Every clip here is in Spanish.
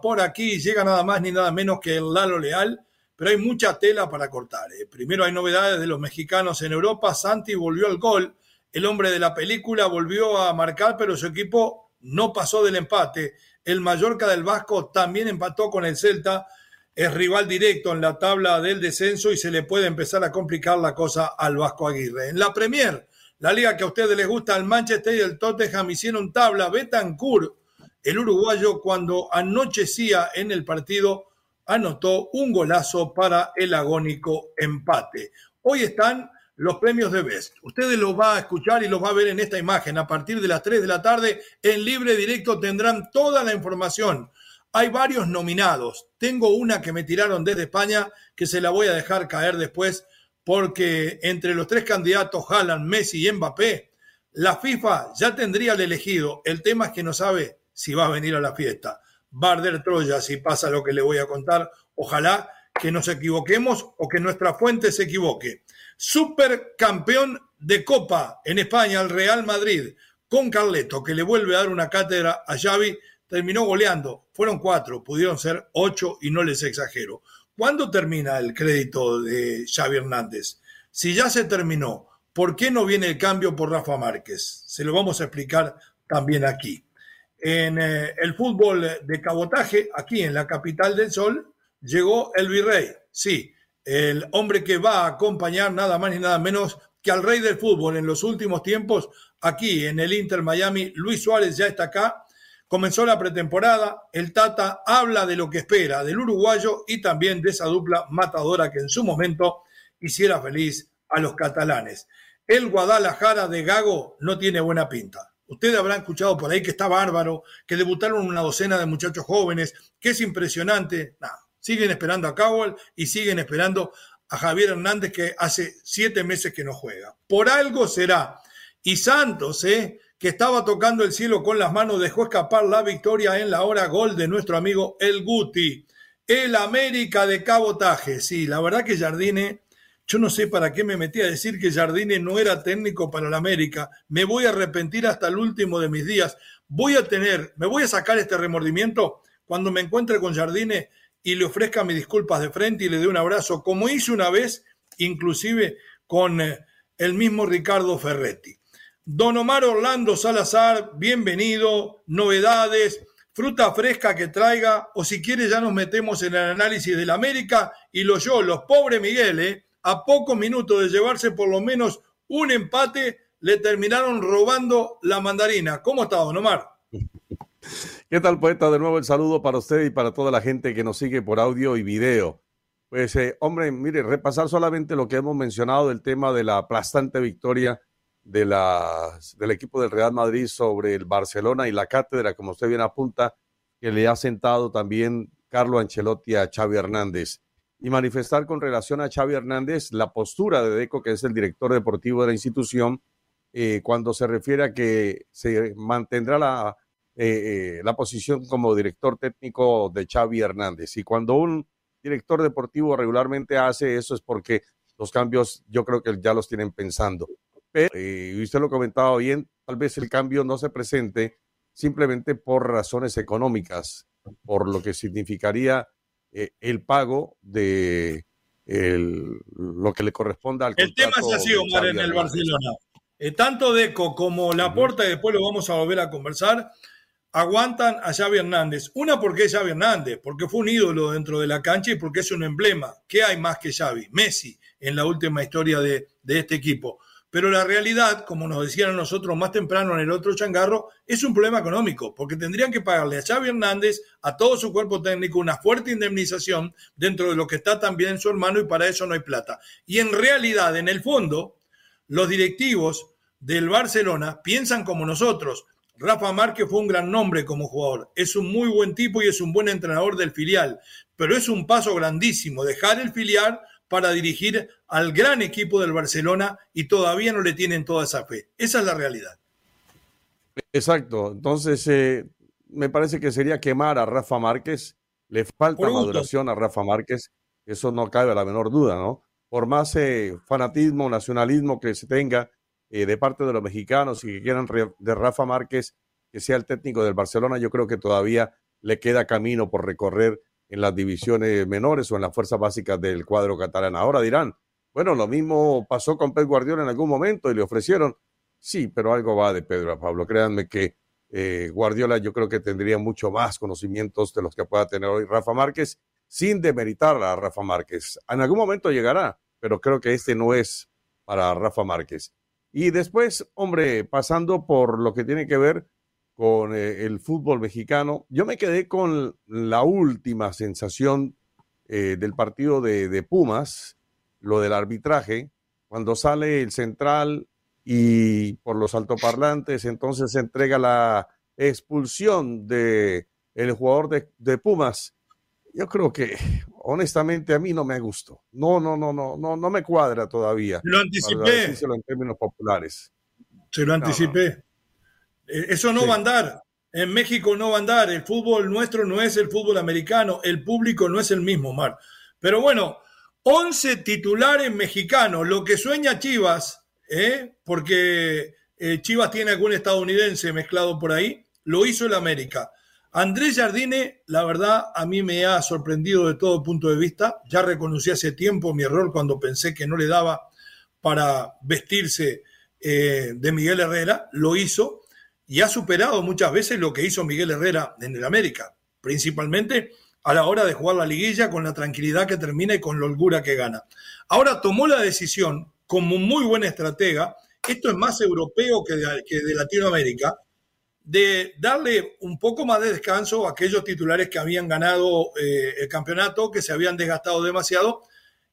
Por aquí llega nada más ni nada menos que el Lalo Leal, pero hay mucha tela para cortar. ¿eh? Primero hay novedades de los mexicanos en Europa. Santi volvió al gol. El hombre de la película volvió a marcar, pero su equipo no pasó del empate. El Mallorca del Vasco también empató con el Celta. Es rival directo en la tabla del descenso y se le puede empezar a complicar la cosa al Vasco Aguirre. En la Premier, la liga que a ustedes les gusta, el Manchester y el Tottenham hicieron tabla. Betancourt el uruguayo cuando anochecía en el partido anotó un golazo para el agónico empate. Hoy están los premios de Best. Ustedes los va a escuchar y los va a ver en esta imagen. A partir de las 3 de la tarde, en libre directo tendrán toda la información. Hay varios nominados. Tengo una que me tiraron desde España que se la voy a dejar caer después porque entre los tres candidatos, Haaland, Messi y Mbappé, la FIFA ya tendría el elegido. El tema es que no sabe si va a venir a la fiesta. Barder Troya, si pasa lo que le voy a contar, ojalá que nos equivoquemos o que nuestra fuente se equivoque. Supercampeón de Copa en España, el Real Madrid, con Carleto, que le vuelve a dar una cátedra a Xavi, terminó goleando. Fueron cuatro, pudieron ser ocho y no les exagero. ¿Cuándo termina el crédito de Xavi Hernández? Si ya se terminó, ¿por qué no viene el cambio por Rafa Márquez? Se lo vamos a explicar también aquí en eh, el fútbol de cabotaje, aquí en la capital del sol, llegó el virrey. Sí, el hombre que va a acompañar nada más ni nada menos que al rey del fútbol en los últimos tiempos, aquí en el Inter Miami, Luis Suárez ya está acá. Comenzó la pretemporada, el Tata habla de lo que espera del uruguayo y también de esa dupla matadora que en su momento hiciera feliz a los catalanes. El Guadalajara de Gago no tiene buena pinta. Ustedes habrán escuchado por ahí que está bárbaro, que debutaron una docena de muchachos jóvenes, que es impresionante. Nada, siguen esperando a Cowell y siguen esperando a Javier Hernández que hace siete meses que no juega. Por algo será. Y Santos, ¿eh? que estaba tocando el cielo con las manos, dejó escapar la victoria en la hora gol de nuestro amigo El Guti. El América de cabotaje. Sí, la verdad que Jardine yo no sé para qué me metí a decir que Jardine no era técnico para la América. Me voy a arrepentir hasta el último de mis días. Voy a tener, me voy a sacar este remordimiento cuando me encuentre con Jardine y le ofrezca mis disculpas de frente y le dé un abrazo, como hice una vez, inclusive con eh, el mismo Ricardo Ferretti. Don Omar Orlando Salazar, bienvenido, novedades, fruta fresca que traiga, o si quiere ya nos metemos en el análisis de la América y los yo, los pobres Miguel, ¿eh? A pocos minutos de llevarse por lo menos un empate, le terminaron robando la mandarina. ¿Cómo está, don Omar? ¿Qué tal, poeta? De nuevo el saludo para usted y para toda la gente que nos sigue por audio y video. Pues, eh, hombre, mire, repasar solamente lo que hemos mencionado del tema de la aplastante victoria de del equipo del Real Madrid sobre el Barcelona y la cátedra, como usted bien apunta, que le ha sentado también Carlo Ancelotti a Xavi Hernández y manifestar con relación a Xavi Hernández la postura de Deco, que es el director deportivo de la institución, eh, cuando se refiere a que se mantendrá la, eh, eh, la posición como director técnico de Xavi Hernández. Y cuando un director deportivo regularmente hace eso es porque los cambios yo creo que ya los tienen pensando. Pero, y usted lo comentaba bien, tal vez el cambio no se presente simplemente por razones económicas, por lo que significaría eh, el pago de lo que le corresponda al El tema es así, Omar, en el Barcelona. Eh, tanto Deco como Laporta, y después lo vamos a volver a conversar, aguantan a Xavi Hernández. Una porque es Xavi Hernández, porque fue un ídolo dentro de la cancha y porque es un emblema. ¿Qué hay más que Xavi? Messi en la última historia de, de este equipo. Pero la realidad, como nos decían nosotros más temprano en el otro changarro, es un problema económico, porque tendrían que pagarle a Xavi Hernández, a todo su cuerpo técnico, una fuerte indemnización dentro de lo que está también su hermano y para eso no hay plata. Y en realidad, en el fondo, los directivos del Barcelona piensan como nosotros. Rafa Márquez fue un gran nombre como jugador, es un muy buen tipo y es un buen entrenador del filial, pero es un paso grandísimo dejar el filial para dirigir al gran equipo del Barcelona y todavía no le tienen toda esa fe. Esa es la realidad. Exacto. Entonces, eh, me parece que sería quemar a Rafa Márquez. Le falta maduración a Rafa Márquez. Eso no cabe a la menor duda, ¿no? Por más eh, fanatismo, nacionalismo que se tenga eh, de parte de los mexicanos y que quieran de Rafa Márquez que sea el técnico del Barcelona, yo creo que todavía le queda camino por recorrer en las divisiones menores o en las fuerzas básicas del cuadro catalán. Ahora dirán, bueno, lo mismo pasó con Pep Guardiola en algún momento y le ofrecieron. Sí, pero algo va de Pedro a Pablo. Créanme que eh, Guardiola yo creo que tendría mucho más conocimientos de los que pueda tener hoy Rafa Márquez, sin demeritar a Rafa Márquez. En algún momento llegará, pero creo que este no es para Rafa Márquez. Y después, hombre, pasando por lo que tiene que ver con eh, el fútbol mexicano. Yo me quedé con la última sensación eh, del partido de, Pumas, lo del arbitraje, cuando sale el central y por los altoparlantes, entonces se entrega la expulsión de el jugador de, de, Pumas. Yo creo que honestamente a mí no me gustó. No, no, no, no, no, no me cuadra todavía. Lo anticipé. En términos populares. Se lo anticipé. Eso no va a andar. En México no va a andar. El fútbol nuestro no es el fútbol americano. El público no es el mismo, Mar. Pero bueno, 11 titulares mexicanos. Lo que sueña Chivas, ¿eh? porque eh, Chivas tiene algún estadounidense mezclado por ahí, lo hizo el América. Andrés Jardine, la verdad, a mí me ha sorprendido de todo punto de vista. Ya reconocí hace tiempo mi error cuando pensé que no le daba para vestirse de Miguel Herrera. Lo hizo y ha superado muchas veces lo que hizo Miguel Herrera en el América, principalmente a la hora de jugar la liguilla con la tranquilidad que termina y con la holgura que gana. Ahora tomó la decisión, como muy buena estratega, esto es más europeo que de, Latinoamérica, de darle un poco más de descanso a aquellos titulares que habían ganado eh, el campeonato, que se habían desgastado demasiado,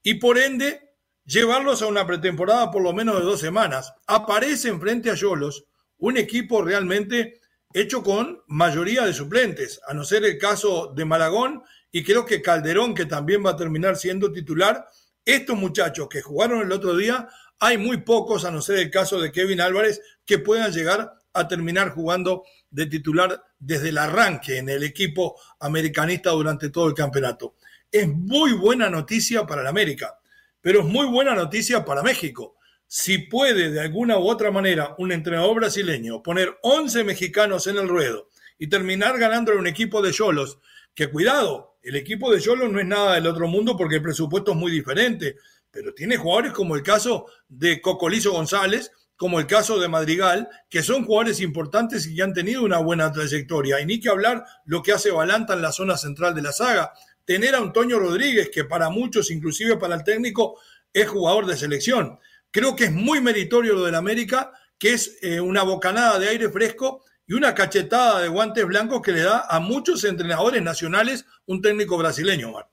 y por ende llevarlos a una pretemporada por lo menos de dos semanas. Aparecen frente a Yolos un equipo realmente hecho con mayoría de suplentes, a no ser el caso de Malagón y creo que Calderón, que también va a terminar siendo titular. Estos muchachos que jugaron el otro día, hay muy pocos, a no ser el caso de Kevin Álvarez, que puedan llegar a terminar jugando de titular desde el arranque en el equipo americanista durante todo el campeonato. Es muy buena noticia para el América, pero es muy buena noticia para México si puede de alguna u otra manera un entrenador brasileño poner 11 mexicanos en el ruedo y terminar ganando un equipo de Cholos, que cuidado, el equipo de Cholos no es nada del otro mundo porque el presupuesto es muy diferente, pero tiene jugadores como el caso de Cocolizo González, como el caso de Madrigal, que son jugadores importantes y que han tenido una buena trayectoria. Y ni que hablar lo que hace Balanta en la zona central de la saga. Tener a Antonio Rodríguez, que para muchos, inclusive para el técnico, es jugador de selección. Creo que es muy meritorio lo del América, que es eh, una bocanada de aire fresco y una cachetada de guantes blancos que le da a muchos entrenadores nacionales un técnico brasileño, Omar.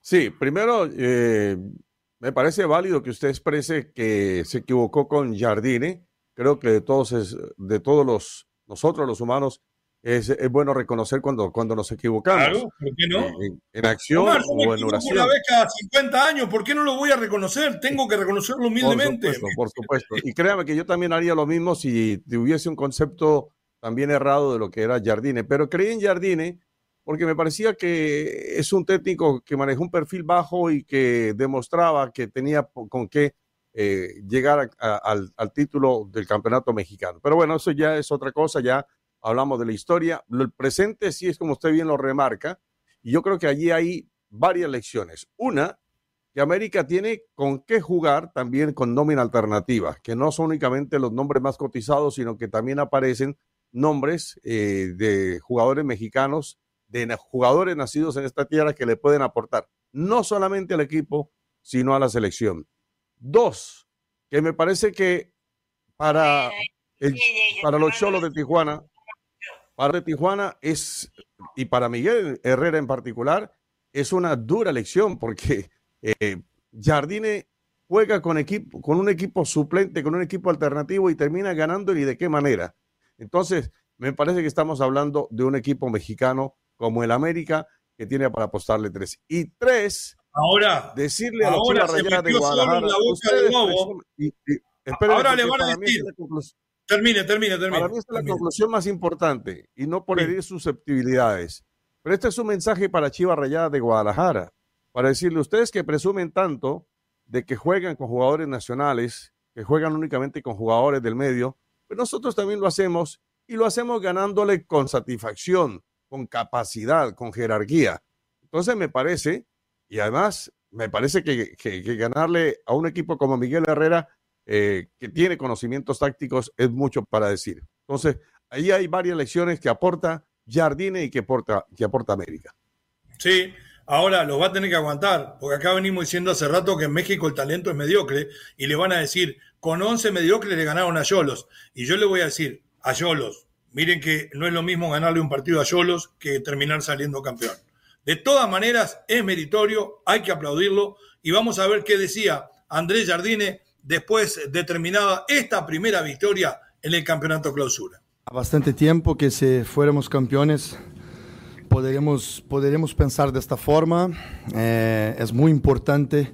Sí, primero, eh, me parece válido que usted exprese que se equivocó con Jardine. Creo que de todos, es, de todos los, nosotros los humanos es, bueno reconocer cuando, cuando nos equivocamos. Claro, ¿por qué no? En, acción o en oración. Una vez cada 50 años, ¿por qué no lo voy a reconocer? Tengo que reconocerlo humildemente. Por supuesto, por supuesto. Y créame que yo también haría lo mismo si tuviese un concepto también errado de lo que era Jardine. Pero creí en Jardine porque me parecía que es un técnico que manejó un perfil bajo y que demostraba que tenía con qué eh, llegar al, al título del campeonato mexicano. Pero bueno, eso ya es otra cosa, ya hablamos de la historia. El presente sí es como usted bien lo remarca. Y yo creo que allí hay varias lecciones. Una, que América tiene con qué jugar también con nómina alternativa, que no son únicamente los nombres más cotizados, sino que también aparecen nombres eh, de jugadores mexicanos, de jugadores nacidos en esta tierra que le pueden aportar no solamente al equipo, sino a la selección. Dos, que me parece que para, para los cholos de Tijuana, para de Tijuana es, y para Miguel Herrera en particular, es una dura lección porque eh, Jardine juega con, equipo, con un equipo suplente, con un equipo alternativo y termina ganando y de qué manera. Entonces, me parece que estamos hablando de un equipo mexicano como el América que tiene para apostarle tres. Y tres, ahora, decirle a los de Guadalajara. ahora le van a decir. Termine, termine, termine. Para mí es la conclusión más importante y no por herir susceptibilidades. Pero este es un mensaje para Chivas Rayada de Guadalajara, para decirle a ustedes que presumen tanto de que juegan con jugadores nacionales, que juegan únicamente con jugadores del medio, pues nosotros también lo hacemos y lo hacemos ganándole con satisfacción, con capacidad, con jerarquía. Entonces me parece, y además me parece que, ganarle a un equipo como Miguel Herrera, eh, que tiene conocimientos tácticos, es mucho para decir. Entonces, ahí hay varias lecciones que aporta Jardine y que aporta, que aporta América. Sí, ahora los va a tener que aguantar, porque acá venimos diciendo hace rato que en México el talento es mediocre y le van a decir, con 11 mediocres le ganaron a Yolos. Y yo le voy a decir, a Yolos, miren que no es lo mismo ganarle un partido a Yolos que terminar saliendo campeón. De todas maneras, es meritorio, hay que aplaudirlo y vamos a ver qué decía Andrés Jardine después de terminada esta primera victoria en el campeonato clausura. A bastante tiempo que si fuéramos campeones podríamos, podríamos pensar de esta forma. Eh, es muy importante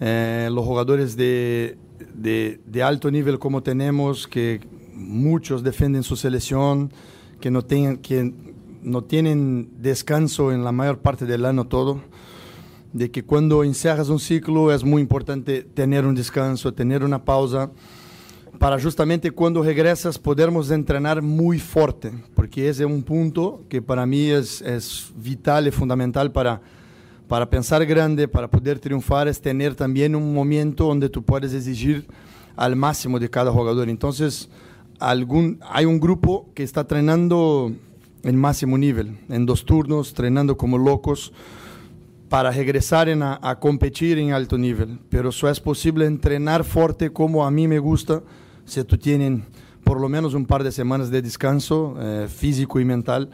eh, los jugadores de, de, de alto nivel como tenemos que muchos defienden su selección, que no, tengan, que no tienen descanso en la mayor parte del año todo, de que cuando encierras un ciclo es muy importante tener un descanso, tener una pausa, para justamente cuando regresas podermos entrenar muy fuerte, porque ese es un punto que para mí es, es vital y fundamental para, para pensar grande, para poder triunfar, es tener también un momento donde tú puedes exigir al máximo de cada jugador. Entonces, algún, hay un grupo que está entrenando en máximo nivel, en dos turnos, entrenando como locos para regresar a, competir en alto nivel. Pero eso es posible entrenar fuerte como a mí me gusta, si tú tienes por lo menos un par de semanas de descanso eh, físico y mental.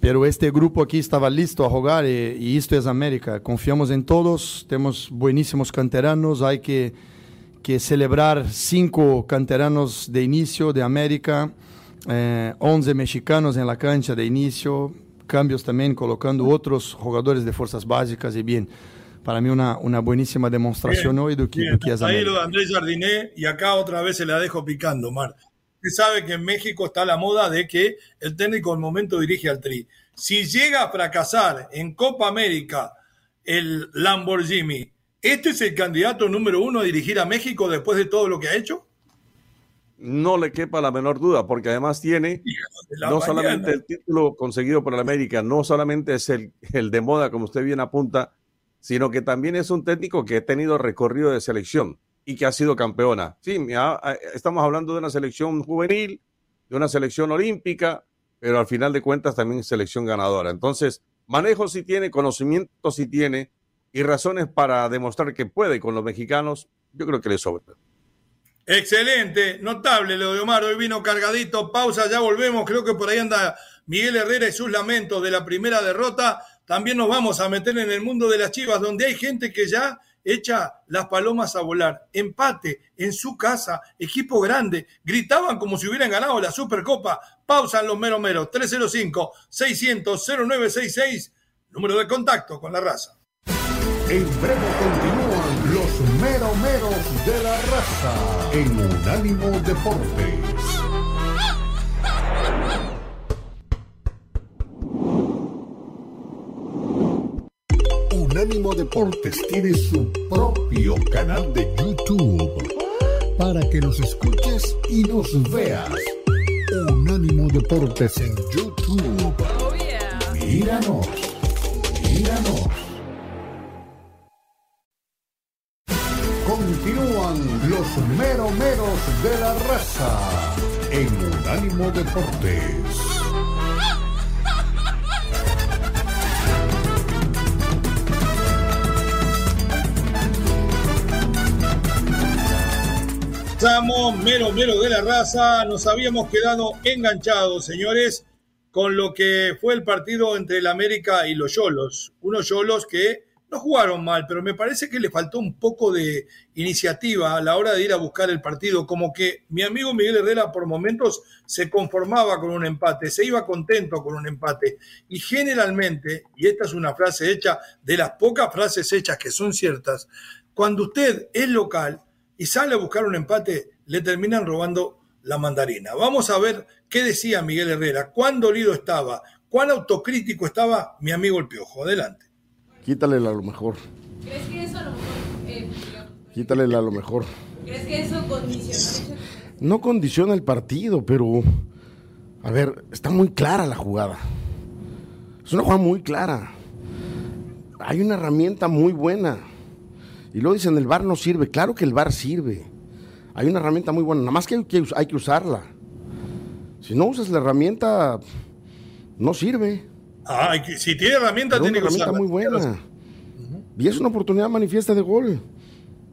Pero este grupo aquí estaba listo a jugar y, y esto es América. Confiamos en todos, tenemos buenísimos canteranos, hay que que celebrar cinco canteranos de inicio de América, eh, 11 mexicanos en la cancha de inicio, cambios también colocando otros jugadores de fuerzas básicas y bien. Para mí una, una buenísima demostración hoy de que, que es Ahí lo de Andrés Jardiné y acá otra vez se la dejo picando, Mar. Usted sabe que en México está la moda de que el técnico al momento dirige al Tri. Si llega a fracasar en Copa América el Lamborghini ¿Este es el candidato número uno a dirigir a México después de todo lo que ha hecho? No le quepa la menor duda, porque además tiene no solamente el título conseguido por el América, no solamente es el, el de moda, como usted bien apunta, sino que también es un técnico que ha tenido recorrido de selección y que ha sido campeona. Sí, estamos hablando de una selección juvenil, de una selección olímpica, pero al final de cuentas también selección ganadora. Entonces, manejo sí tiene, conocimiento sí tiene, y razones para demostrar que puede con los mexicanos, yo creo que le sobra. Excelente, notable lo de Omar, hoy vino cargadito, pausa, ya volvemos, creo que por ahí anda Miguel Herrera y sus lamentos de la primera derrota, también nos vamos a meter en el mundo de las chivas, donde hay gente que ya echa las palomas a volar, empate en su casa, equipo grande, gritaban como si hubieran ganado la Supercopa, pausan los meros meros, 305-600-0966, número de contacto con la raza. Los meromeros de la raza en Unánimo Deportes. Unánimo Deportes tiene su propio canal de YouTube para que nos escuches y nos veas. Unánimo Deportes en YouTube. Oh, Míranos, míranos. Los meromeros de la raza en Unánimo Deportes. Estamos mero mero de la raza. Nos habíamos quedado enganchados, señores, con lo que fue el partido entre el América y los Yolos. Unos Yolos que no jugaron mal, pero me parece que le faltó un poco de iniciativa a la hora de ir a buscar el partido. Como que mi amigo Miguel Herrera por momentos se conformaba con un empate, se iba contento con un empate. Y generalmente, y esta es una frase hecha de las pocas frases hechas que son ciertas, cuando usted es local, y sale a buscar un empate, le terminan robando la mandarina. Vamos a ver qué decía Miguel Herrera, cuán dolido estaba, cuán autocrítico estaba mi amigo el Piojo. Adelante. Quítale a lo mejor. ¿Crees que eso a lo mejor... Eh, Quítale a lo mejor. ¿Crees que eso condiciona? No condiciona el partido, pero... A ver, está muy clara la jugada. Es una jugada muy clara. Hay una herramienta muy buena y luego dicen, el bar no sirve. Claro que el bar sirve. Hay una herramienta muy buena, nada más que hay que, hay que usarla. Si no usas la herramienta, no sirve. Ah, si tiene herramienta, tiene una herramienta muy buena. Y es una oportunidad manifiesta de gol.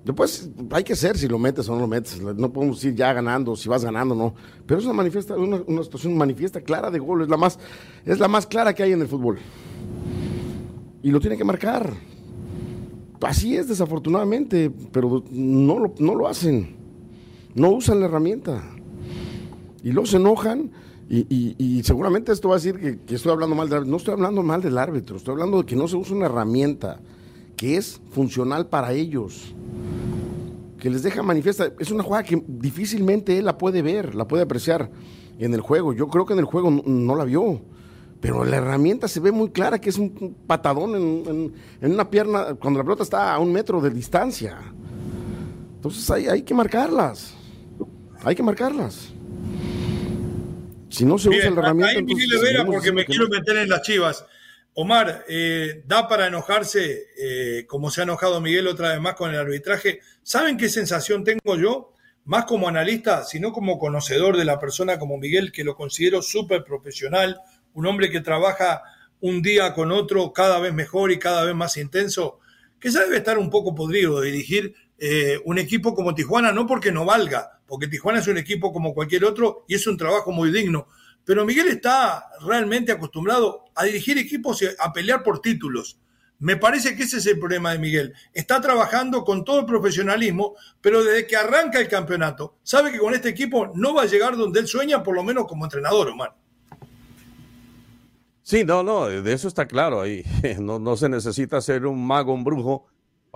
Después hay que ser si lo metes o no lo metes. No podemos ir ya ganando, si vas ganando no. Pero es una, manifiesta, una, una situación manifiesta clara de gol. Es la, más, es la más clara que hay en el fútbol. Y lo tiene que marcar. Así es, desafortunadamente, pero no lo, no lo hacen. No usan la herramienta. Y luego se enojan y, seguramente esto va a decir que, estoy hablando mal del árbitro. No estoy hablando mal del árbitro, estoy hablando de que no se usa una herramienta que es funcional para ellos. Que les deja manifiesta. Es una jugada que difícilmente él la puede ver, la puede apreciar en el juego. Yo creo que en el juego no la vio pero la herramienta se ve muy clara que es un patadón en, una pierna cuando la pelota está a un metro de distancia. Entonces hay, hay que marcarlas. Hay que marcarlas. Si no se usa la herramienta. Ahí porque me quiero meter en las chivas. Omar, eh, da para enojarse, eh, como se ha enojado Miguel otra vez más con el arbitraje. ¿Saben qué sensación tengo yo? Más como analista, sino como conocedor de la persona como Miguel, que lo considero súper profesional, un hombre que trabaja un día con otro cada vez mejor y cada vez más intenso, que ya debe estar un poco podrido de dirigir eh, un equipo como Tijuana, no porque no valga, porque Tijuana es un equipo como cualquier otro y es un trabajo muy digno. Pero Miguel está realmente acostumbrado a dirigir equipos y a pelear por títulos. Me parece que ese es el problema de Miguel. Está trabajando con todo el profesionalismo, pero desde que arranca el campeonato, sabe que con este equipo no va a llegar donde él sueña, por lo menos como entrenador, Omar. Sí, no, no, de eso está claro. Ahí no, no se necesita ser un mago, un brujo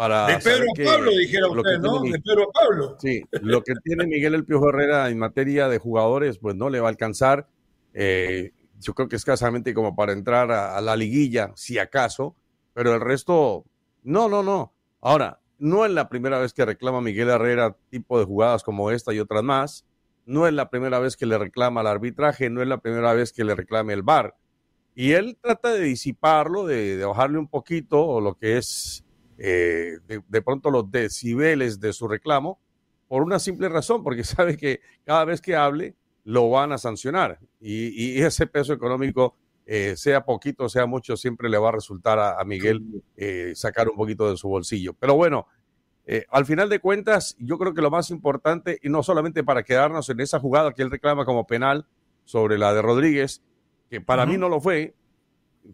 para. De Pedro Pablo, dijeron usted, ¿no? De Pedro Pablo. Sí, lo que tiene Miguel El Piojo Herrera en materia de jugadores, pues no le va a alcanzar. Eh, yo creo que escasamente como para entrar a, la liguilla, si acaso, pero el resto, no, no, no. Ahora, no es la primera vez que reclama Miguel Herrera tipo de jugadas como esta y otras más. No es la primera vez que le reclama el arbitraje, no es la primera vez que le reclame el VAR y él trata de disiparlo, de, bajarle un poquito o lo que es eh, de, pronto los decibeles de su reclamo, por una simple razón, porque sabe que cada vez que hable lo van a sancionar. Y, ese peso económico, eh, sea poquito, sea mucho, siempre le va a resultar a, Miguel eh, sacar un poquito de su bolsillo. Pero bueno, al final de cuentas, yo creo que lo más importante, y no solamente para quedarnos en esa jugada que él reclama como penal sobre la de Rodríguez, que para mí no lo fue,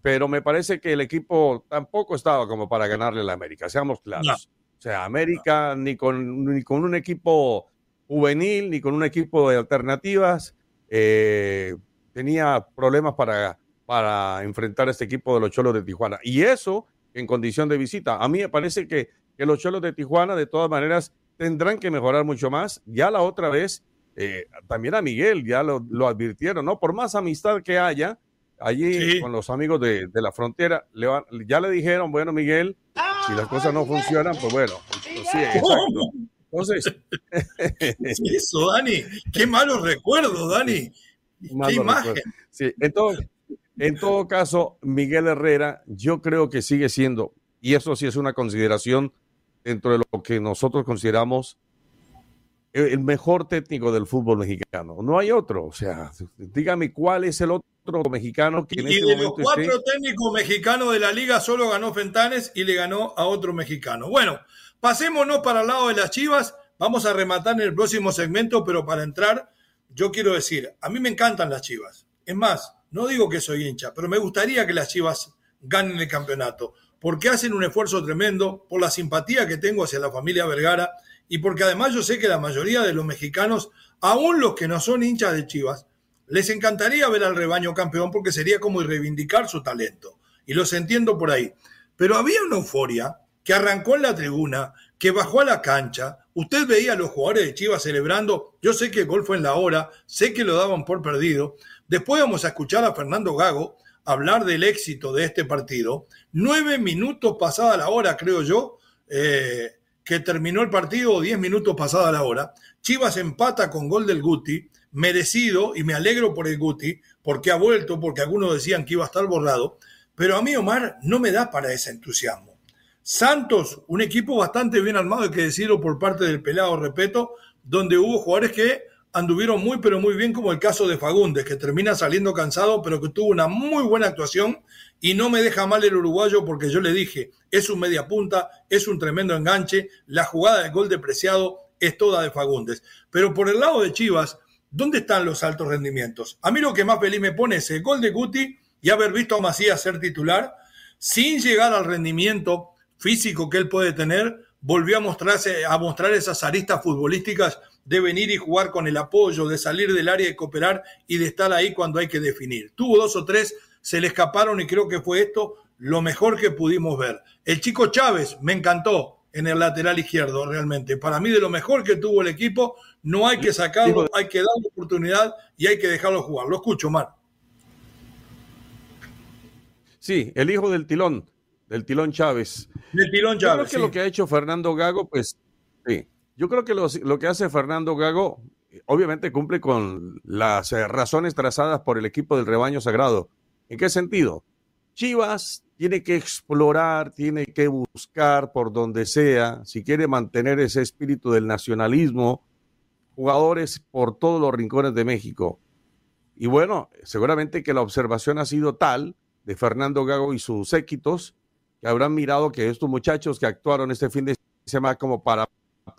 pero me parece que el equipo tampoco estaba como para ganarle a la América, seamos claros. O sea, América ni, con, ni con un equipo juvenil, ni con un equipo de alternativas, eh, tenía problemas para, para enfrentar a este equipo de los Cholos de Tijuana. Y eso en condición de visita. A mí me parece que, que los Cholos de Tijuana, de todas maneras, tendrán que mejorar mucho más. Ya la otra vez eh, también a Miguel ya lo, advirtieron, ¿no? Por más amistad que haya allí con los amigos de, la frontera, le ya le dijeron, bueno, Miguel, si las cosas no funcionan, pues bueno, pues sí, exacto. Entonces, eso, Dani, qué malos recuerdos, Dani. Qué imagen. Sí, en todo, en todo caso, Miguel Herrera, yo creo que sigue siendo, y eso sí es una consideración dentro de lo que nosotros consideramos el mejor técnico del fútbol mexicano. No hay otro. O sea, dígame cuál es el otro mexicano que en y este de los cuatro esté- técnicos mexicanos de la liga solo ganó Fentanes y le ganó a otro mexicano. Bueno, pasémonos para el lado de las Chivas. Vamos a rematar en el próximo segmento, pero para entrar, yo quiero decir, a mí me encantan las Chivas. Es más, no digo que soy hincha, pero me gustaría que las Chivas ganen el campeonato, porque hacen un esfuerzo tremendo, por la simpatía que tengo hacia la familia Vergara y porque además yo sé que la mayoría de los mexicanos, aún los que no son hinchas de Chivas, les encantaría ver al rebaño campeón porque sería como reivindicar su talento. Y los entiendo por ahí. Pero había una euforia que arrancó en la tribuna, que bajó a la cancha. Usted veía a los jugadores de Chivas celebrando. Yo sé que el gol fue en la hora, sé que lo daban por perdido. Después vamos a escuchar a Fernando Gago hablar del éxito de este partido. Nueve minutos pasada la hora, creo yo, eh, que terminó el partido, diez minutos pasada la hora. Chivas empata con gol del Guti, merecido, y me alegro por el Guti, porque ha vuelto, porque algunos decían que iba a estar borrado. Pero a mí, Omar, no me da para ese entusiasmo. Santos, un equipo bastante bien armado, hay que decirlo por parte del pelado, repito, donde hubo jugadores que anduvieron muy, pero muy bien, como el caso de Fagundes, que termina saliendo cansado, pero que tuvo una muy buena actuación y no me deja mal el uruguayo porque yo le dije, es un media punta, es un tremendo enganche, la jugada del gol de Preciado es toda de Fagundes. Pero por el lado de Chivas, ¿dónde están los altos rendimientos? A mí lo que más feliz me pone es el gol de Guti y haber visto a Macías ser titular, sin llegar al rendimiento físico que él puede tener, volvió a mostrarse, a mostrar esas aristas futbolísticas de venir y jugar con el apoyo, de salir del área y cooperar y de estar ahí cuando hay que definir. Tuvo dos o tres, se le escaparon y creo que fue esto lo mejor que pudimos ver. El chico Chávez me encantó en el lateral izquierdo realmente. Para mí de lo mejor que tuvo el equipo, no hay que sacarlo, hay que darle oportunidad y hay que dejarlo jugar. Lo escucho, Mar. Sí, el hijo del tilón, del tilón Chávez. Del tilón Yo creo Chávez. que sí. lo que ha hecho Fernando Gago, pues sí. Yo creo que lo, lo que hace Fernando Gago, obviamente cumple con las eh, razones trazadas por el equipo del rebaño sagrado. ¿En qué sentido? Chivas tiene que explorar, tiene que buscar por donde sea, si quiere mantener ese espíritu del nacionalismo, jugadores por todos los rincones de México. Y bueno, seguramente que la observación ha sido tal de Fernando Gago y sus séquitos, que habrán mirado que estos muchachos que actuaron este fin de semana como para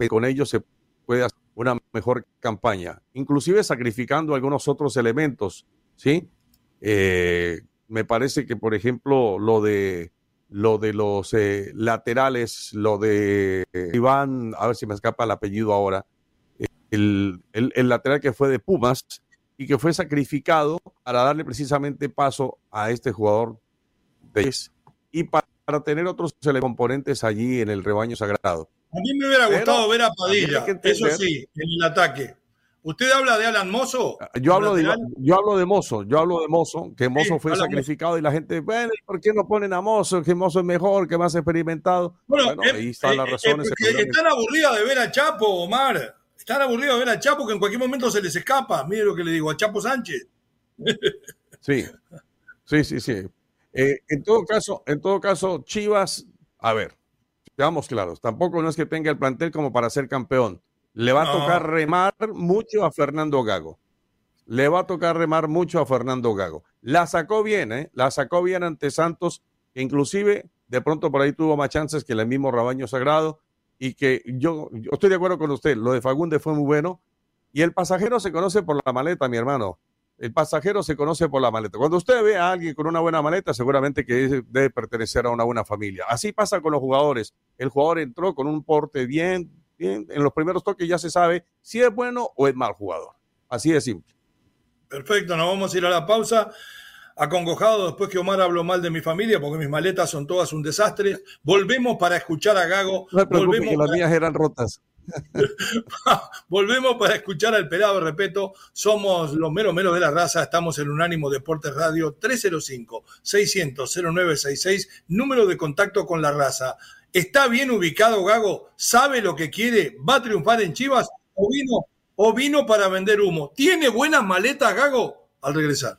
con ellos se puede hacer una mejor campaña, inclusive sacrificando algunos otros elementos, ¿sí? Eh, me parece que, por ejemplo, lo de lo de los eh, laterales, lo de Iván, a ver si me escapa el apellido ahora, el, el, el lateral que fue de Pumas y que fue sacrificado para darle precisamente paso a este jugador de y para, para tener otros componentes allí en el rebaño sagrado. A mí me hubiera Pero gustado ver a Padilla, eso sí, en el ataque. ¿Usted habla de Alan Mozo? Yo hablo, de, yo hablo de Mozo, yo hablo de Mozo, que Mozo fue sacrificado y la gente, bueno, ¿y por qué no ponen a Mozo? Que Mozo es mejor, que más experimentado. Bueno, Bueno, eh, ahí están eh, las razones. están aburridas de ver a Chapo, Omar. Están aburridos de ver a Chapo que en cualquier momento se les escapa. Mire lo que le digo a Chapo Sánchez. Sí, sí, sí, sí. Eh, en todo caso, en todo caso, Chivas, a ver, seamos claros, tampoco no es que tenga el plantel como para ser campeón. Le va a tocar remar mucho a Fernando Gago. Le va a tocar remar mucho a Fernando Gago. La sacó bien, ¿eh? La sacó bien ante Santos, que inclusive de pronto por ahí tuvo más chances que el mismo Rabaño Sagrado y que yo, yo estoy de acuerdo con usted, lo de Fagunde fue muy bueno y el pasajero se conoce por la maleta, mi hermano. El pasajero se conoce por la maleta. Cuando usted ve a alguien con una buena maleta, seguramente que debe pertenecer a una buena familia. Así pasa con los jugadores. El jugador entró con un porte bien, bien. En los primeros toques ya se sabe si es bueno o es mal jugador. Así de simple. Perfecto, nos vamos a ir a la pausa. Acongojado después que Omar habló mal de mi familia, porque mis maletas son todas un desastre. Volvemos para escuchar a Gago. No volvemos que las para- mías eran rotas. Volvemos para escuchar al pelado, repito, somos los meros meros de la raza, estamos en Unánimo Deportes Radio 305-600-0966, número de contacto con la raza. ¿Está bien ubicado Gago? ¿Sabe lo que quiere? ¿Va a triunfar en Chivas? ¿O vino, o vino para vender humo? ¿Tiene buenas maletas Gago? Al regresar.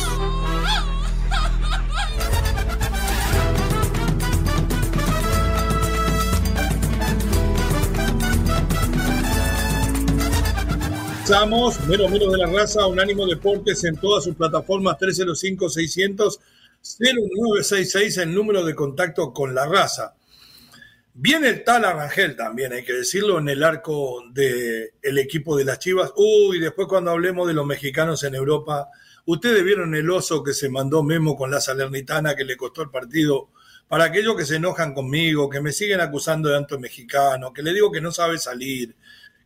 Estamos, mero mero de la raza, Unánimo Deportes en todas sus plataformas 305-600-0966, el número de contacto con la raza. Viene el tal Arrangel también, hay que decirlo, en el arco del el equipo de las Chivas. Uy, después cuando hablemos de los mexicanos en Europa, ustedes vieron el oso que se mandó Memo con la Salernitana que le costó el partido. Para aquellos que se enojan conmigo, que me siguen acusando de tanto mexicano, que le digo que no sabe salir,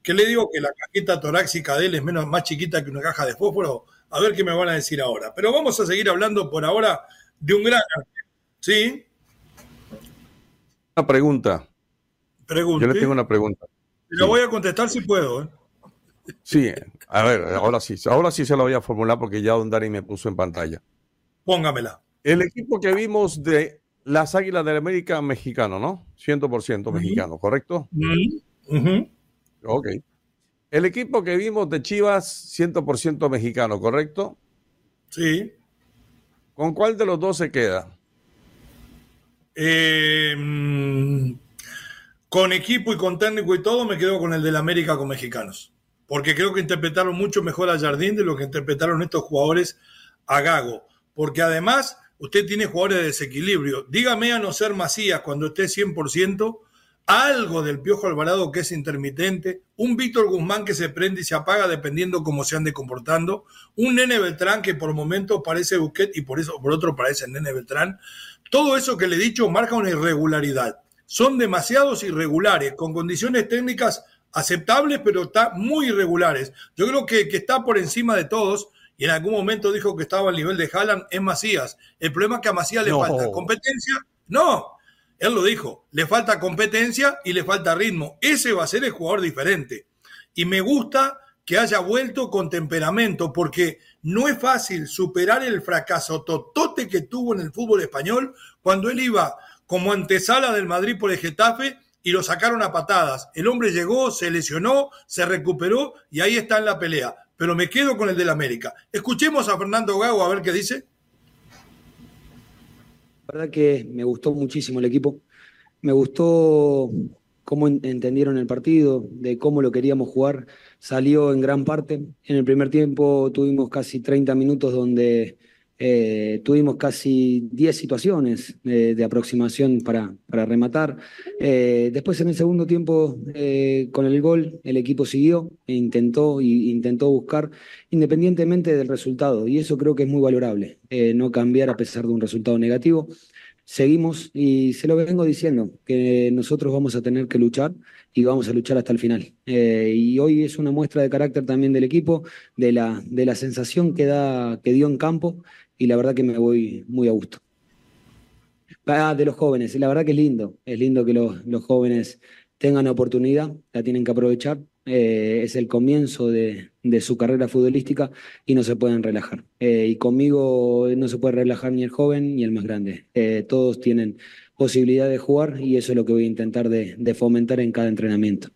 que le digo que la cajita torácica de él es menos, más chiquita que una caja de fósforo, a ver qué me van a decir ahora. Pero vamos a seguir hablando por ahora de un gran ¿Sí? Una pregunta. Pregunte. Yo le tengo una pregunta. La voy a contestar si puedo. ¿eh? Sí, a ver, ahora sí. Ahora sí se la voy a formular porque ya Don Dani me puso en pantalla. Póngamela. El equipo que vimos de las Águilas del América mexicano, ¿no? 100% mexicano, ¿correcto? Ok. El equipo que vimos de Chivas, 100% mexicano, ¿correcto? Sí. ¿Con cuál de los dos se queda? Eh, mm, con equipo y con técnico y todo, me quedo con el del América con mexicanos. Porque creo que interpretaron mucho mejor a Jardín de lo que interpretaron estos jugadores a Gago. Porque además, usted tiene jugadores de desequilibrio. Dígame a no ser Macías cuando esté 100%, algo del Piojo Alvarado que es intermitente, un Víctor Guzmán que se prende y se apaga dependiendo cómo se ande comportando, un Nene Beltrán que por momentos parece Busquet y por eso por otro parece Nene Beltrán. Todo eso que le he dicho marca una irregularidad. Son demasiados irregulares, con condiciones técnicas aceptables, pero está muy irregulares. Yo creo que, que está por encima de todos y en algún momento dijo que estaba al nivel de Haaland es Macías. El problema es que a Macías le falta competencia. No, él lo dijo, le falta competencia y le falta ritmo. Ese va a ser el jugador diferente. Y me gusta que haya vuelto con temperamento, porque no es fácil superar el fracaso totote que tuvo en el fútbol español cuando él iba como antesala del Madrid por el Getafe y lo sacaron a patadas. El hombre llegó, se lesionó, se recuperó y ahí está en la pelea. Pero me quedo con el del América. Escuchemos a Fernando Gago a ver qué dice. Verdad que me gustó muchísimo el equipo. Me gustó cómo en- entendieron el partido, de cómo lo queríamos jugar. Salió en gran parte. En el primer tiempo tuvimos casi 30 minutos donde eh, tuvimos casi 10 situaciones eh, de aproximación para, para rematar. Eh, después en el segundo tiempo, eh, con el gol, el equipo siguió e intentó, y, intentó buscar independientemente del resultado. Y eso creo que es muy valorable, eh, no cambiar a pesar de un resultado negativo. Seguimos y se lo vengo diciendo, que nosotros vamos a tener que luchar y vamos a luchar hasta el final. Y hoy es una muestra de carácter también del equipo, de la, de la sensación que, da, que dio en campo y la verdad que me voy muy a gusto. Ah, de los jóvenes, la verdad que es lindo, es lindo que los, los jóvenes tengan oportunidad, la tienen que aprovechar. eh, es el comienzo de, de su carrera futbolística y no se pueden relajar. Eh, y conmigo no se puede relajar ni el joven ni el más grande. Eh, todos tienen posibilidad de jugar y eso es lo que voy a intentar de fomentar en cada entrenamiento.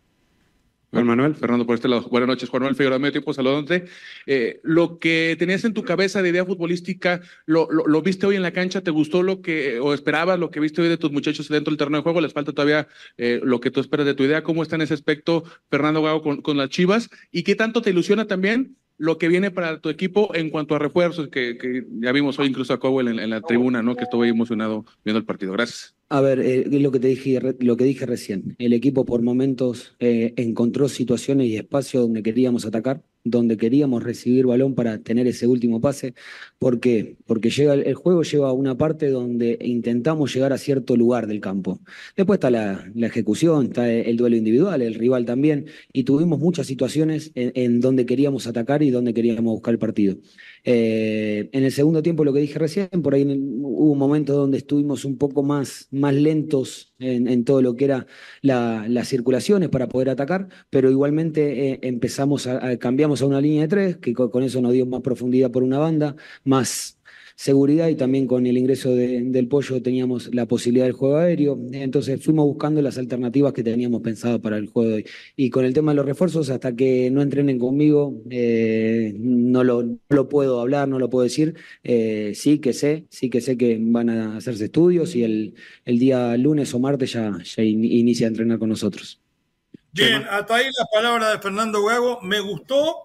Juan Manuel, Fernando por este lado. Buenas noches, Juan Manuel Figueroa, medio tiempo, saludándote. Eh, lo que tenías en tu cabeza de idea futbolística, lo, lo, viste hoy en la cancha? ¿Te gustó lo que, o esperabas lo que viste hoy de tus muchachos dentro del terreno de juego? ¿Les falta todavía eh, lo que tú esperas de tu idea? ¿Cómo está en ese aspecto Fernando Gago con, con las Chivas? ¿Y qué tanto te ilusiona también lo que viene para tu equipo en cuanto a refuerzos? Que, ya vimos hoy incluso a Cowell en, la tribuna, ¿no? Que estuvo ahí emocionado viendo el partido. Gracias. A ver, eh, lo que te dije, lo que dije recién. El equipo por momentos eh, encontró situaciones y espacios donde queríamos atacar, donde queríamos recibir balón para tener ese último pase. ¿Por qué? Porque el, juego lleva a una parte donde intentamos llegar a cierto lugar del campo. Después está la, ejecución, está el, el duelo individual, el rival también, y tuvimos muchas situaciones en donde queríamos atacar y donde queríamos buscar el partido. Eh, en el segundo tiempo, lo que dije recién, por ahí hubo momentos donde estuvimos un poco más, más lentos en, todo lo que era la- las circulaciones para poder atacar, pero igualmente eh, empezamos a, cambiamos a una línea de tres, que co- con, eso nos dio más profundidad por una banda, más seguridad y también con el ingreso de- del pollo teníamos la posibilidad del juego aéreo. Entonces fuimos buscando las alternativas que teníamos pensado para el juego de hoy. Y con el tema de los refuerzos, hasta que no entrenen conmigo, eh, no, lo, no lo puedo hablar, no lo puedo decir. Eh, sí que sé, sí que sé que van a hacerse estudios y el, el día lunes o martes ya, ya in- inicia a entrenar con nosotros. Bien, hasta ahí la palabra de Fernando Gago. Me gustó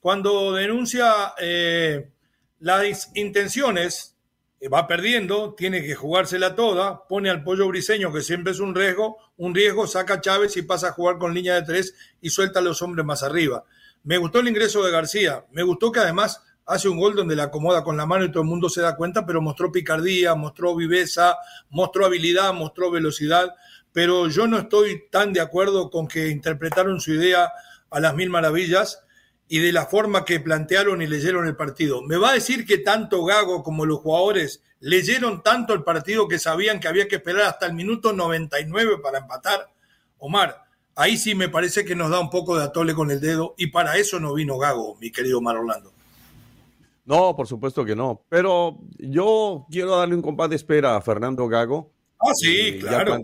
cuando denuncia eh, las intenciones, eh, va perdiendo, tiene que jugársela toda, pone al pollo briseño, que siempre es un riesgo, un riesgo, saca Chávez y pasa a jugar con línea de tres y suelta a los hombres más arriba. Me gustó el ingreso de García, me gustó que además hace un gol donde la acomoda con la mano y todo el mundo se da cuenta, pero mostró picardía, mostró viveza, mostró habilidad, mostró velocidad, pero yo no estoy tan de acuerdo con que interpretaron su idea a las mil maravillas y de la forma que plantearon y leyeron el partido. ¿Me va a decir que tanto Gago como los jugadores leyeron tanto el partido que sabían que había que esperar hasta el minuto 99 para empatar? Omar, ahí sí me parece que nos da un poco de atole con el dedo y para eso no vino Gago, mi querido Omar Orlando. No, por supuesto que no. Pero yo quiero darle un compás de espera a Fernando Gago. Ah, sí, Eh, claro.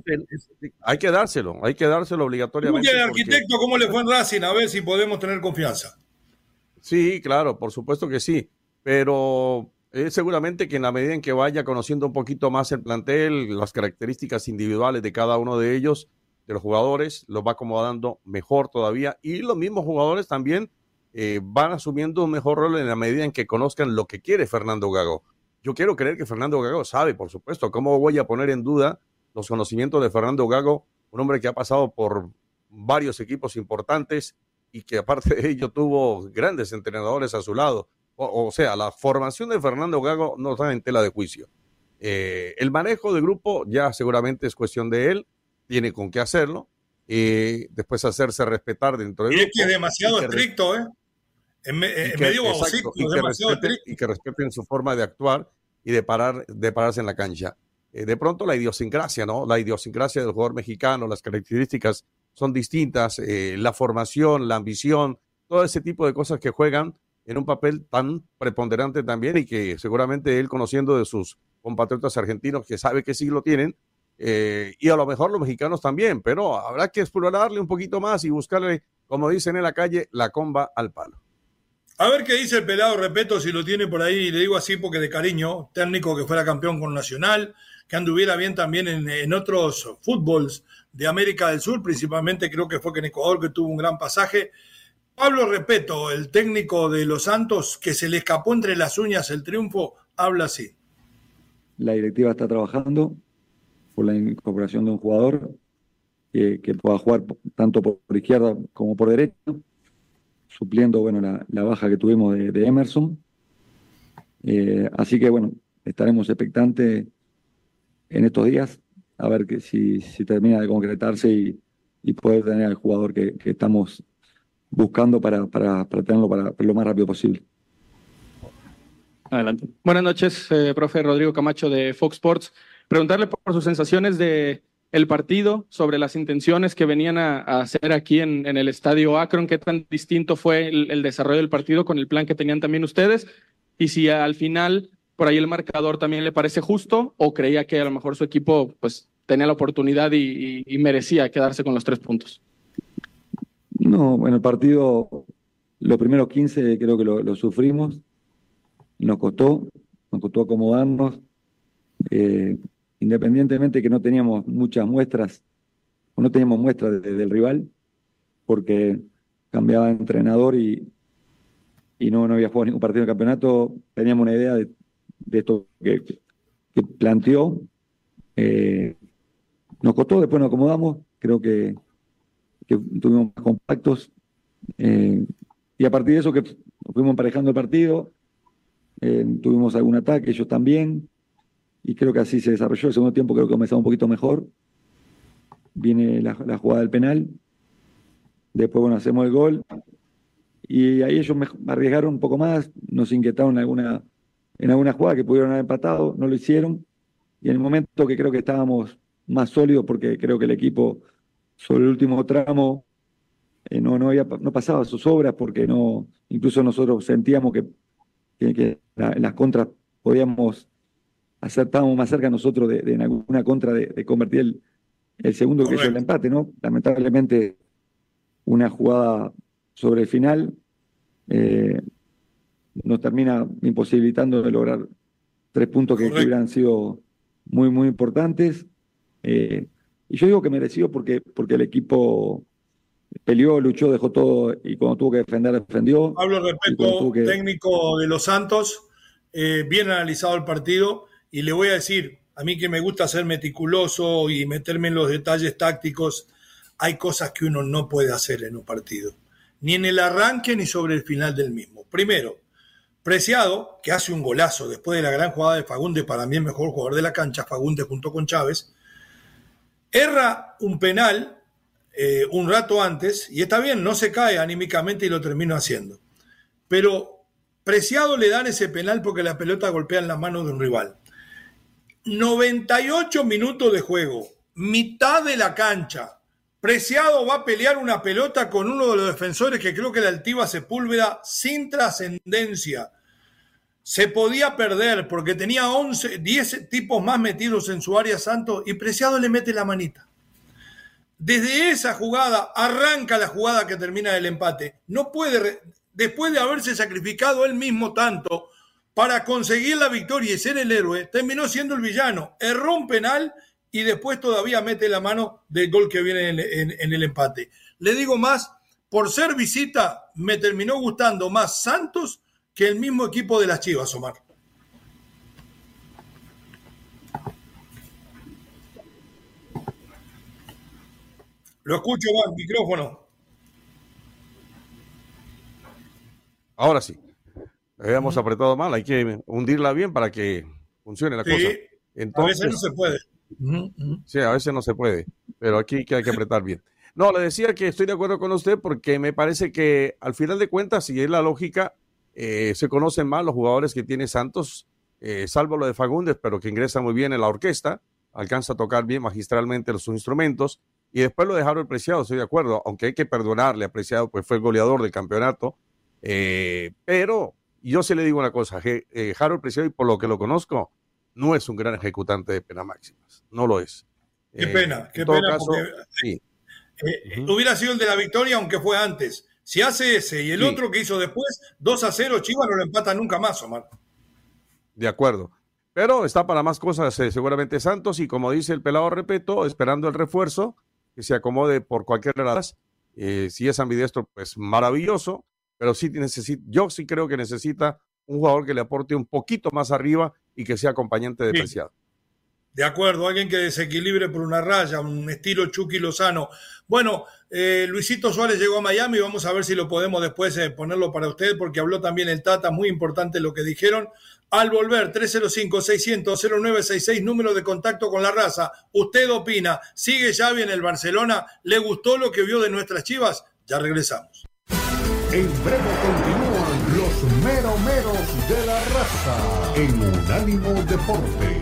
Hay que dárselo, hay que dárselo obligatoriamente. Oye, porque- arquitecto, ¿cómo le fue en Racing? A ver si podemos tener confianza. Sí, claro, por supuesto que sí, pero seguramente que en la medida en que vaya conociendo un poquito más el plantel, las características individuales de cada uno de ellos, de los jugadores, los va acomodando mejor todavía y los mismos jugadores también eh, van asumiendo un mejor rol en la medida en que conozcan lo que quiere Fernando Gago. Yo quiero creer que Fernando Gago sabe, por supuesto, cómo voy a poner en duda los conocimientos de Fernando Gago, un hombre que ha pasado por varios equipos importantes, y que aparte de ello tuvo grandes entrenadores a su lado. O, o sea, la formación de Fernando Gago no está en tela de juicio. Eh, el manejo de grupo ya seguramente es cuestión de él, tiene con qué hacerlo, eh, después hacerse respetar dentro del Y es que es demasiado y que estricto, ¿eh? En, me- y en que- medio exacto, y es que demasiado respeten- estricto. y que respeten su forma de actuar y de, parar, de pararse en la cancha. Eh, de pronto la idiosincrasia, ¿no? La idiosincrasia del jugador mexicano, las características son distintas, eh, la formación, la ambición, todo ese tipo de cosas que juegan en un papel tan preponderante también y que seguramente él conociendo de sus compatriotas argentinos que sabe que sí lo tienen, eh, y a lo mejor los mexicanos también, pero habrá que explorarle un poquito más y buscarle, como dicen en la calle, la comba al palo. A ver qué dice el pelado, respeto si lo tiene por ahí, le digo así porque de cariño, técnico que fuera campeón con Nacional, que anduviera bien también en, en otros fútbols de América del Sur, principalmente creo que fue que en Ecuador que tuvo un gran pasaje. Pablo Repeto, el técnico de los Santos, que se le escapó entre las uñas el triunfo, habla así. La directiva está trabajando por la incorporación de un jugador que, pueda jugar tanto por, izquierda como por derecha, supliendo bueno, la, baja que tuvimos de, de Emerson. Eh, así que bueno, estaremos expectantes en estos días a ver que si, si termina de concretarse y, y poder tener al jugador que, que estamos buscando para, para, para tenerlo para, lo más rápido posible. Adelante. Buenas noches, eh, profe Rodrigo Camacho de Fox Sports. Preguntarle por sus sensaciones de el partido, sobre las intenciones que venían a, a hacer aquí en, en, el estadio Akron, qué tan distinto fue el, el, desarrollo del partido con el plan que tenían también ustedes, y si al final por ahí el marcador también le parece justo o creía que a lo mejor su equipo pues tenía la oportunidad y, merecía quedarse con los tres puntos. No, bueno, el partido, los primeros 15 creo que lo, sufrimos, nos costó, nos costó acomodarnos. Eh, independientemente que no teníamos muchas muestras, o no teníamos muestras de, de, del rival, porque cambiaba de entrenador y, y no, no había jugado ningún partido de campeonato, teníamos una idea de, de esto que, que planteó. Eh, nos costó, después nos acomodamos, creo que, tuvimos más compactos. Eh, y a partir de eso que fuimos emparejando el partido, eh, tuvimos algún ataque, ellos también y creo que así se desarrolló. El segundo tiempo creo que comenzamos un poquito mejor. Viene la, la, jugada del penal. Después, bueno, hacemos el gol. Y ahí ellos me arriesgaron un poco más, nos inquietaron en alguna, en alguna jugada que pudieron haber empatado, no lo hicieron. Y en el momento que creo que estábamos más sólidos, porque creo que el equipo sobre el último tramo eh, no, no, había, no pasaba sus obras, porque no, incluso nosotros sentíamos que, que, que la, las contras podíamos hacer, estábamos más cerca nosotros de, de en alguna contra de, de convertir el, el segundo que es el empate, ¿no? Lamentablemente, una jugada sobre el final eh, nos termina imposibilitando de lograr tres puntos que, hubieran sido muy, muy importantes. Eh, y yo digo que merecido porque, porque el equipo peleó, luchó, dejó todo y cuando tuvo que defender, defendió. Tuvo que- técnico de los Santos, eh, bien analizado el partido y le voy a decir, a mí que me gusta ser meticuloso y meterme en los detalles tácticos, hay cosas que uno no puede hacer en un partido, ni en el arranque ni sobre el final del mismo. Primero, Preciado, que hace un golazo después de la gran jugada de Fagundes, para mí el mejor jugador de la cancha, Fagundes junto con Chávez, erra un penal eh, un rato antes, y está bien, no se cae anímicamente y lo termino haciendo. Pero Preciado le dan ese penal porque la pelota golpea en las manos de un rival. 98 minutos de juego, mitad de la cancha. Preciado va a pelear una pelota con uno de los defensores que creo que la altiva Sepúlveda sin trascendencia. Se podía perder porque tenía 11, 10 tipos más metidos en su área santo y Preciado le mete la manita. Desde esa jugada arranca la jugada que termina el empate. No puede, después de haberse sacrificado él mismo tanto para conseguir la victoria y ser el héroe, terminó siendo el villano. Erró un penal y después todavía mete la mano del gol que viene en, en- en el empate. Le digo más, por ser visita, me terminó gustando más Santos que el mismo equipo de las Chivas, Omar. Lo escucho, Juan, micrófono. Ahora sí. Habíamos apretado mal, hay que hundirla bien para que funcione la Sí, cosa. a veces Entonces, no se puede. Sí, a veces no se puede, pero aquí que hay que apretar bien. No, le decía que estoy de acuerdo con usted porque me parece que al final de cuentas, si es la lógica, eh, se conocen más los jugadores que tiene Santos, eh, salvo lo de Fagundes, pero que ingresa muy bien en la orquesta, alcanza a tocar bien magistralmente los instrumentos, y después lo dejaron Preciado, estoy de acuerdo, aunque hay que perdonarle a Preciado, pues fue el goleador del campeonato, eh, pero yo sí le digo una cosa, que, eh, Harold Preciado, y por lo que lo conozco, no es un gran ejecutante de pena máximas, no lo es. Qué pena, qué en todo pena, caso, porque sí. hubiera sido el de la victoria, aunque fue antes. Si hace ese y el Sí. otro que hizo después, 2 a 0, Chivas no lo empata nunca más, Omar. De acuerdo. Pero está para más cosas eh, seguramente Santos y como dice el pelado Repeto, esperando el refuerzo, que se acomode por cualquier las. Eh, si es ambidiestro, pues maravilloso, pero sí necesita, yo sí creo que necesita un jugador que le aporte un poquito más arriba y que sea acompañante de Sí. Preciado. De acuerdo, alguien que desequilibre por una raya, un estilo Chucky Lozano. Bueno, eh, Luisito Suárez llegó a Miami, vamos a ver si lo podemos después eh, ponerlo para usted, porque habló también el Tata, muy importante lo que dijeron. Al volver, 305-600-0966, número de contacto con la raza. ¿Usted opina? ¿Sigue Xavi en el Barcelona? ¿Le gustó lo que vio de nuestras chivas? Ya regresamos. En breve continúan los meromeros de la raza en Unánimo Deportes.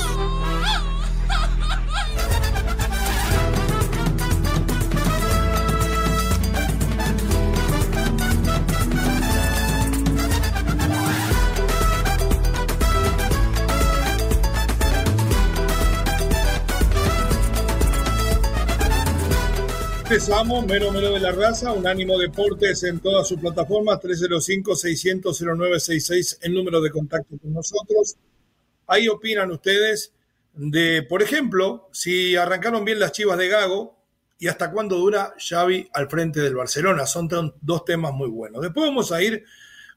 Empezamos, mero mero de la raza, Unánimo Deportes en todas sus plataformas, 305-600-0966, el número de contacto con nosotros. Ahí opinan ustedes de, por ejemplo, si arrancaron bien las chivas de Gago y hasta cuándo dura Xavi al frente del Barcelona. Son dos temas muy buenos. Después vamos a ir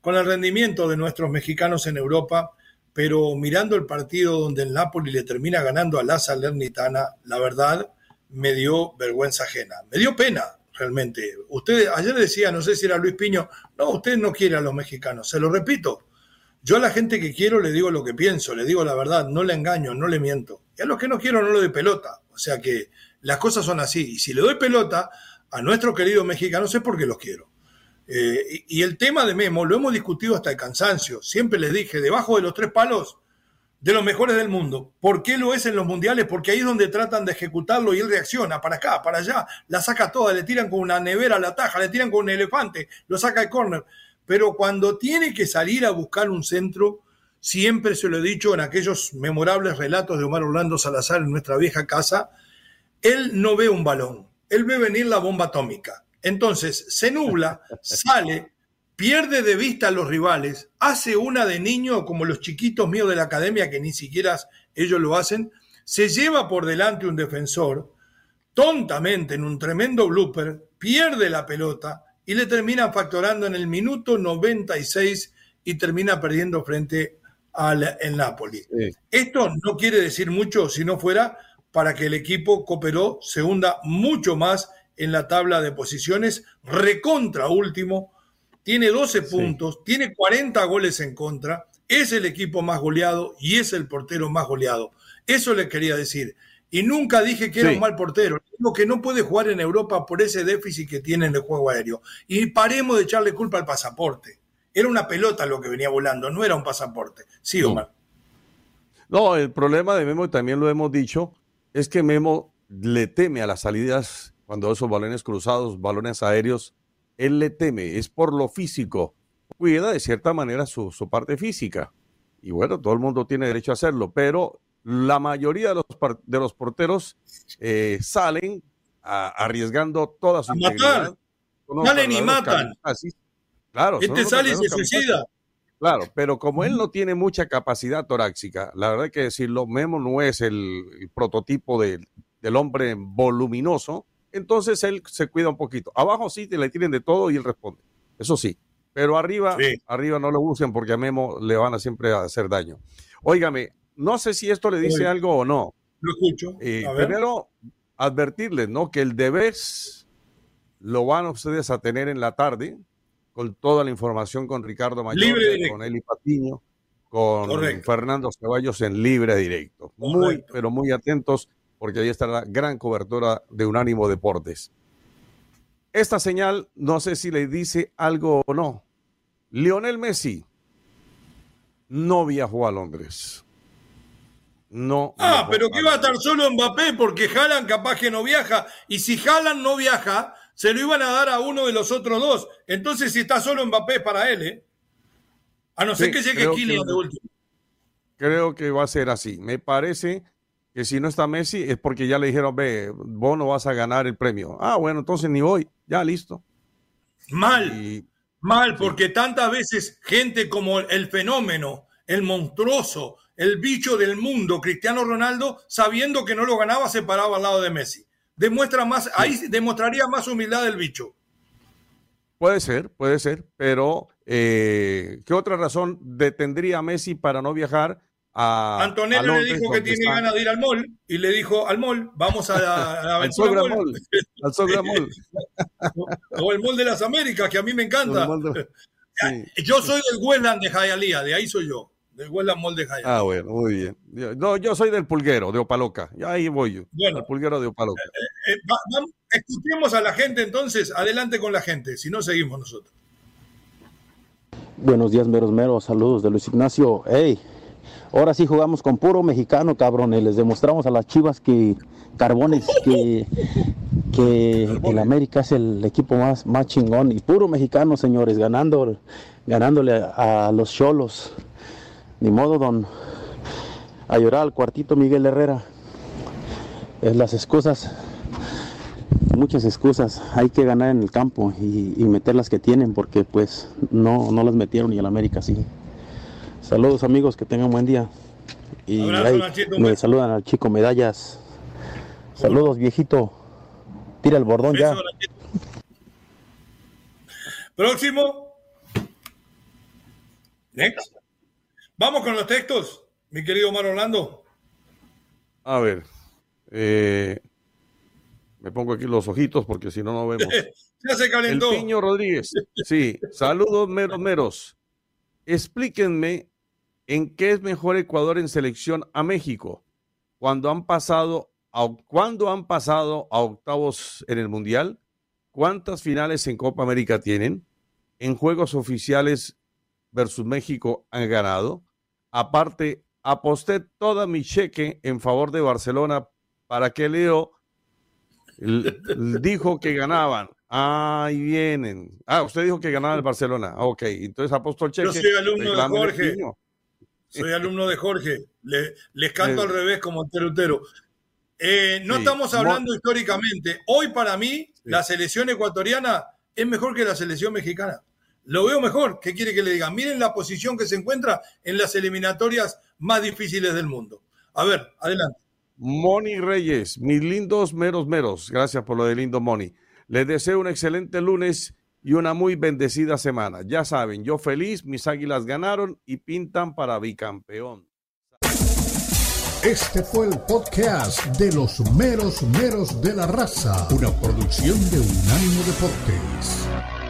con el rendimiento de nuestros mexicanos en Europa, pero mirando el partido donde el Napoli le termina ganando a la Salernitana, la verdad me dio vergüenza ajena. Me dio pena, realmente. Usted ayer decía, no sé si era Luis Piño, no, usted no quiere a los mexicanos. Se lo repito. Yo a la gente que quiero le digo lo que pienso, le digo la verdad, no le engaño, no le miento. Y a los que no quiero no le doy pelota. O sea que las cosas son así. Y si le doy pelota a nuestros queridos mexicanos es porque los quiero. Eh, y, y el tema de Memo lo hemos discutido hasta el cansancio. Siempre les dije, debajo de los tres palos de los mejores del mundo. ¿Por qué lo es en los mundiales? Porque ahí es donde tratan de ejecutarlo y él reacciona para acá, para allá, la saca toda, le tiran con una nevera la taja, le tiran con un elefante, lo saca de córner. Pero cuando tiene que salir a buscar un centro, siempre se lo he dicho en aquellos memorables relatos de Omar Orlando Salazar en nuestra vieja casa, él no ve un balón, él ve venir la bomba atómica. Entonces se nubla, sale, pierde de vista a los rivales, hace una de niño como los chiquitos míos de la academia que ni siquiera ellos lo hacen, se lleva por delante un defensor, tontamente en un tremendo blooper, pierde la pelota y le termina factorando en el minuto 96 y termina perdiendo frente al el Napoli. Esto no quiere decir mucho si no fuera para que el equipo cooperó, se hunda mucho más en la tabla de posiciones, recontra último, tiene 12 puntos, tiene 40 goles en contra, es el equipo más goleado y es el portero más goleado. Eso le quería decir. Y nunca dije que era un mal portero. Digo que no puede jugar en Europa por ese déficit que tiene en el juego aéreo. Y paremos de echarle culpa al pasaporte. Era una pelota lo que venía volando, no era un pasaporte. Sí, Omar. No, el problema de Memo, también lo hemos dicho, es que Memo le teme a las salidas cuando esos balones cruzados, balones aéreos, él le teme, es por lo físico. Cuida de cierta manera su, parte física. Y bueno, todo el mundo tiene derecho a hacerlo, pero la mayoría de los, de los porteros eh, salen arriesgando toda su integridad. Salen y matan. Claro. Este sale y se suicida. Claro, pero como él no tiene mucha capacidad torácica, la verdad que decirlo, Memo no es el, prototipo del hombre voluminoso, entonces él se cuida un poquito. Abajo sí te le tienen de todo y él responde. Eso sí. Pero arriba, arriba no lo usen porque a Memo le van a siempre hacer daño. Óigame, no sé si esto le dice algo o no. Lo escucho. Eh, primero, advertirles, ¿no? Que el Debes lo van ustedes a tener en la tarde con toda la información con Ricardo Mayor, con Eli Patiño, con Fernando Ceballos en libre directo. Muy, pero muy atentos porque ahí está la gran cobertura de Unánimo Deportes. Esta señal, no sé si le dice algo o no. Lionel Messi no viajó a Londres. No. Ah, pero que va a estar solo Mbappé porque Haaland capaz que no viaja. Y si Haaland no viaja, se lo iban a dar a uno de los otros dos. Entonces, si está solo Mbappé para él, ¿eh? A no ser que llegue Kylian de último. Creo que va a ser así. Me parece que si no está Messi es porque ya le dijeron, ve, vos no vas a ganar el premio. Ah, bueno, entonces ni voy, ya listo. Mal, mal, porque tantas veces gente como el fenómeno, el monstruoso, el bicho del mundo, Cristiano Ronaldo, sabiendo que no lo ganaba, se paraba al lado de Messi. Demuestra más, ahí demostraría más humildad el bicho. Puede ser, puede ser, pero eh, ¿qué otra razón detendría a Messi para no viajar a, Antonello le dijo que tiene ganas de ir al mall y le dijo al mall, vamos a la, al Sogra Mall. Al Mall. o el Mall de las Américas, que a mí me encanta. Yo soy del Westland de Hialeah, de ahí soy yo. Del Westland Mall de Hialeah. Ah, bueno, muy bien. No, yo soy del Pulguero, de Opaloca. Ya ahí voy yo. Bueno, el Pulguero de Opaloca. Eh, eh, escuchemos a la gente entonces. Adelante con la gente, si no seguimos nosotros. Buenos días, meros meros. Saludos de Luis Ignacio. Hey, Ahora sí jugamos con puro mexicano, cabrones. Les demostramos a las chivas que Carbones, que, que el América es el equipo más, más chingón. Y puro mexicano, señores, ganando, ganándole a, los cholos. Ni modo, don. A llorar al cuartito Miguel Herrera. Es las excusas muchas excusas. Hay que ganar en el campo y, y, meter las que tienen porque pues no, no las metieron y el América sí. Saludos amigos, que tengan buen día. Y me saludan al chico medallas. Saludos viejito. Tira el bordón ya. Próximo. Next. Vamos con los textos, mi querido Omar Orlando. A ver. Eh, me pongo aquí los ojitos porque si no, no vemos. ya se calentó. El Piño Rodríguez. Sí. Saludos, meros, meros. Explíquenme ¿En qué es mejor Ecuador en selección a México? Cuando han pasado a, cuando han pasado a octavos en el Mundial, ¿cuántas finales en Copa América tienen? En juegos oficiales versus México han ganado. Aparte, aposté toda mi cheque en favor de Barcelona para que Leo dijo que ganaban. Ahí vienen. Ah, usted dijo que ganaba el Barcelona. Ok, entonces apostó el cheque. Yo soy alumno de Jorge. niño. Soy alumno de Jorge. Le- les canto al revés como terutero. Eh, no Sí. estamos Mo- hablando históricamente. Hoy para mí la selección ecuatoriana es mejor que la selección mexicana. Lo veo mejor. ¿Qué quiere que le diga? Miren la posición que se encuentra en las eliminatorias más difíciles del mundo. A ver, adelante. Moni Reyes, mis lindos meros meros, gracias por lo de lindo Moni. Les deseo un excelente lunes y una muy bendecida semana. Ya saben, yo feliz, mis águilas ganaron y pintan para bicampeón. Este fue el podcast de los meros meros de la raza, una producción de Unánimo Deportes.